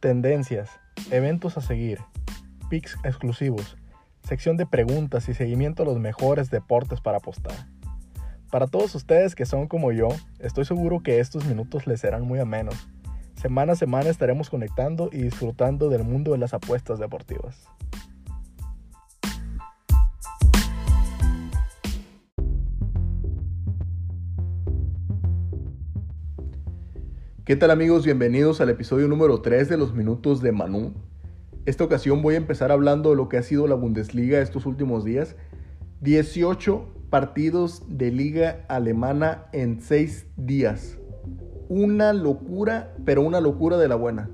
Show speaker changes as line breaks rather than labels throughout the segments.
tendencias, eventos a seguir, picks exclusivos, sección de preguntas y seguimiento a los mejores deportes para apostar. Para todos ustedes que son como yo, estoy seguro que estos minutos les serán muy amenos. Semana a semana estaremos conectando y disfrutando del mundo de las apuestas deportivas. ¿Qué tal amigos? Bienvenidos al episodio número 3 de los minutos de Manu. Esta ocasión voy a empezar hablando de lo que ha sido la Bundesliga estos últimos días. 18 partidos de liga alemana en 6 días. Una locura, pero una locura de la buena.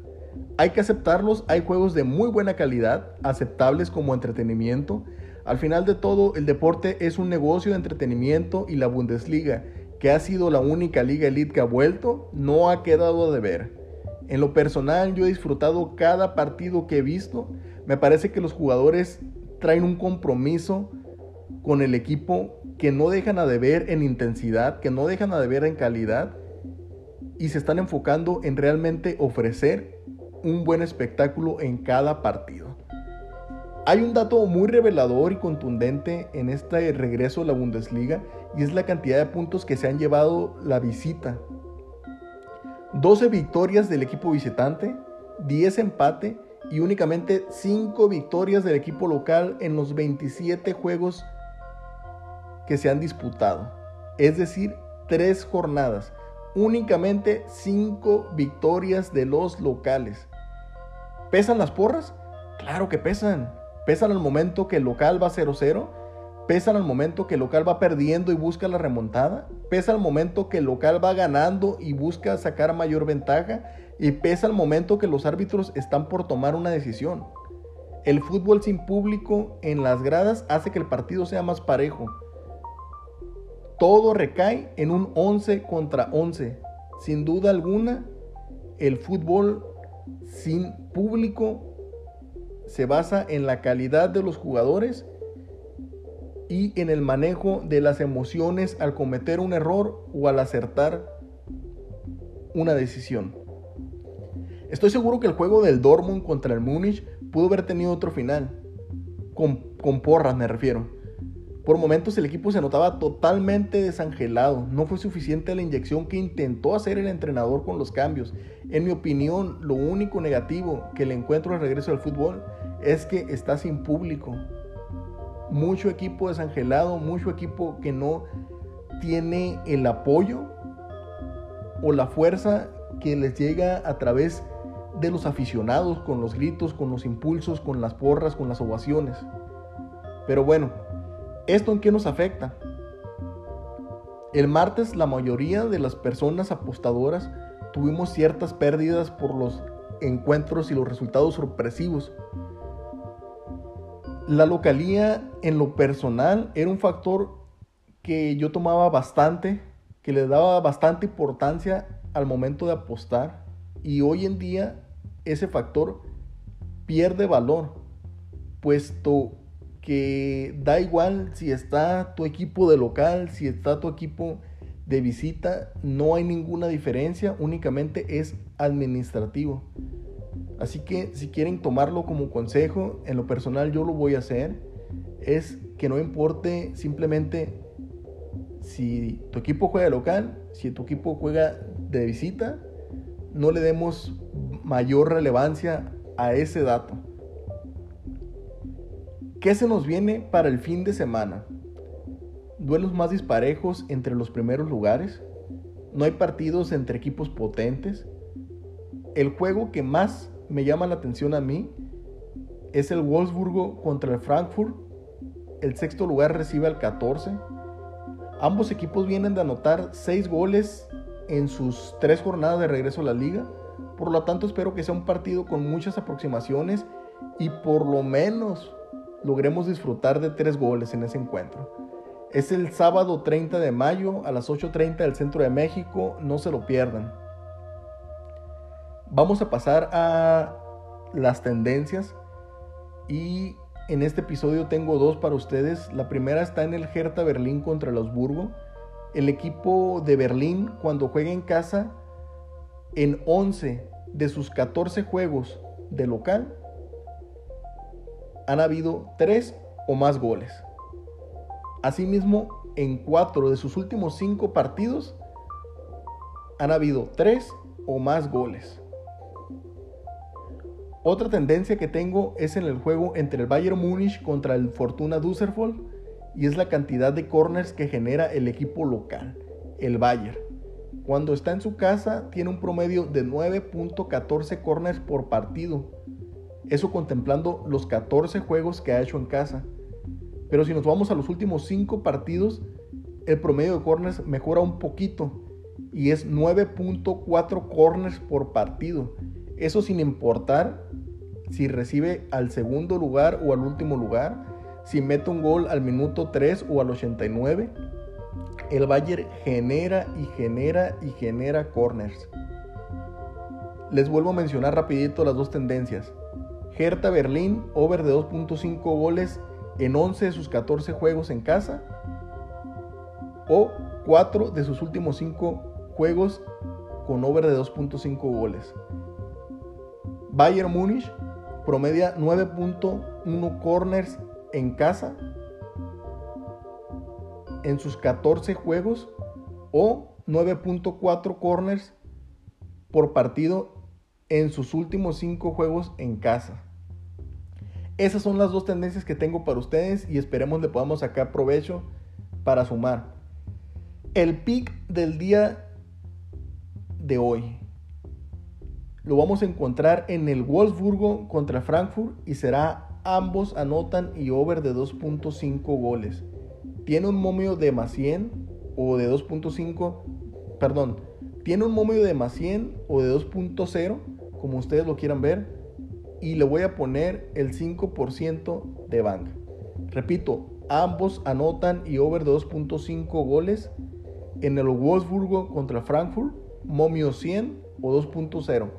Hay que aceptarlos, hay juegos de muy buena calidad, aceptables como entretenimiento. Al final de todo, el deporte es un negocio de entretenimiento y la Bundesliga que ha sido la única liga elite que ha vuelto, no ha quedado de ver. En lo personal yo he disfrutado cada partido que he visto. Me parece que los jugadores traen un compromiso con el equipo que no dejan a deber en intensidad, que no dejan a deber en calidad y se están enfocando en realmente ofrecer un buen espectáculo en cada partido. Hay un dato muy revelador y contundente en este regreso a la Bundesliga y es la cantidad de puntos que se han llevado la visita. 12 victorias del equipo visitante, 10 empate y únicamente 5 victorias del equipo local en los 27 juegos que se han disputado. Es decir, 3 jornadas. Únicamente 5 victorias de los locales. ¿Pesan las porras? Claro que pesan. Pesan al momento que el local va 0-0. Pesan al momento que el local va perdiendo y busca la remontada. Pesa al momento que el local va ganando y busca sacar mayor ventaja. Y pesa al momento que los árbitros están por tomar una decisión. El fútbol sin público en las gradas hace que el partido sea más parejo. Todo recae en un 11 contra 11. Sin duda alguna, el fútbol sin público se basa en la calidad de los jugadores y en el manejo de las emociones al cometer un error o al acertar una decisión. Estoy seguro que el juego del Dortmund contra el Múnich pudo haber tenido otro final. Con, con porras me refiero. Por momentos el equipo se notaba totalmente desangelado. No fue suficiente la inyección que intentó hacer el entrenador con los cambios. En mi opinión, lo único negativo que le encuentro al regreso al fútbol es que está sin público. Mucho equipo desangelado, mucho equipo que no tiene el apoyo o la fuerza que les llega a través de los aficionados, con los gritos, con los impulsos, con las porras, con las ovaciones. Pero bueno, ¿esto en qué nos afecta? El martes la mayoría de las personas apostadoras tuvimos ciertas pérdidas por los encuentros y los resultados sorpresivos la localía en lo personal era un factor que yo tomaba bastante, que le daba bastante importancia al momento de apostar y hoy en día ese factor pierde valor, puesto que da igual si está tu equipo de local, si está tu equipo de visita, no hay ninguna diferencia, únicamente es administrativo. Así que si quieren tomarlo como consejo, en lo personal yo lo voy a hacer, es que no importe simplemente si tu equipo juega local, si tu equipo juega de visita, no le demos mayor relevancia a ese dato. ¿Qué se nos viene para el fin de semana? Duelos más disparejos entre los primeros lugares. No hay partidos entre equipos potentes. El juego que más me llama la atención a mí es el Wolfsburgo contra el Frankfurt. El sexto lugar recibe al 14. Ambos equipos vienen de anotar 6 goles en sus tres jornadas de regreso a la liga. Por lo tanto, espero que sea un partido con muchas aproximaciones y por lo menos logremos disfrutar de tres goles en ese encuentro. Es el sábado 30 de mayo a las 8.30 del centro de México, no se lo pierdan. Vamos a pasar a las tendencias y en este episodio tengo dos para ustedes. La primera está en el Hertha Berlín contra el Augsburgo. El equipo de Berlín cuando juega en casa en 11 de sus 14 juegos de local han habido 3 o más goles. Asimismo, en 4 de sus últimos 5 partidos han habido 3 o más goles. Otra tendencia que tengo es en el juego entre el Bayern Múnich contra el Fortuna Düsseldorf y es la cantidad de corners que genera el equipo local, el Bayern. Cuando está en su casa tiene un promedio de 9.14 corners por partido. Eso contemplando los 14 juegos que ha hecho en casa. Pero si nos vamos a los últimos 5 partidos, el promedio de corners mejora un poquito y es 9.4 corners por partido. Eso sin importar si recibe al segundo lugar o al último lugar, si mete un gol al minuto 3 o al 89. El Bayern genera y genera y genera corners. Les vuelvo a mencionar rapidito las dos tendencias. Hertha Berlín, over de 2.5 goles en 11 de sus 14 juegos en casa. O 4 de sus últimos 5 juegos con over de 2.5 goles. Bayern Múnich promedia 9.1 corners en casa en sus 14 juegos o 9.4 corners por partido en sus últimos 5 juegos en casa. Esas son las dos tendencias que tengo para ustedes y esperemos le podamos sacar provecho para sumar. El pick del día de hoy lo vamos a encontrar en el Wolfsburgo contra Frankfurt y será ambos anotan y over de 2.5 goles. Tiene un momio de más 100 o de 2.5, perdón, tiene un momio de más 100 o de 2.0, como ustedes lo quieran ver, y le voy a poner el 5% de banca. Repito, ambos anotan y over de 2.5 goles en el Wolfsburgo contra Frankfurt, momio 100 o 2.0.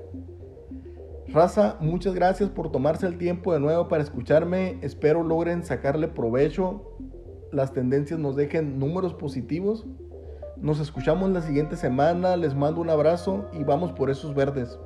Raza, muchas gracias por tomarse el tiempo de nuevo para escucharme. Espero logren sacarle provecho. Las tendencias nos dejen números positivos. Nos escuchamos la siguiente semana. Les mando un abrazo y vamos por esos verdes.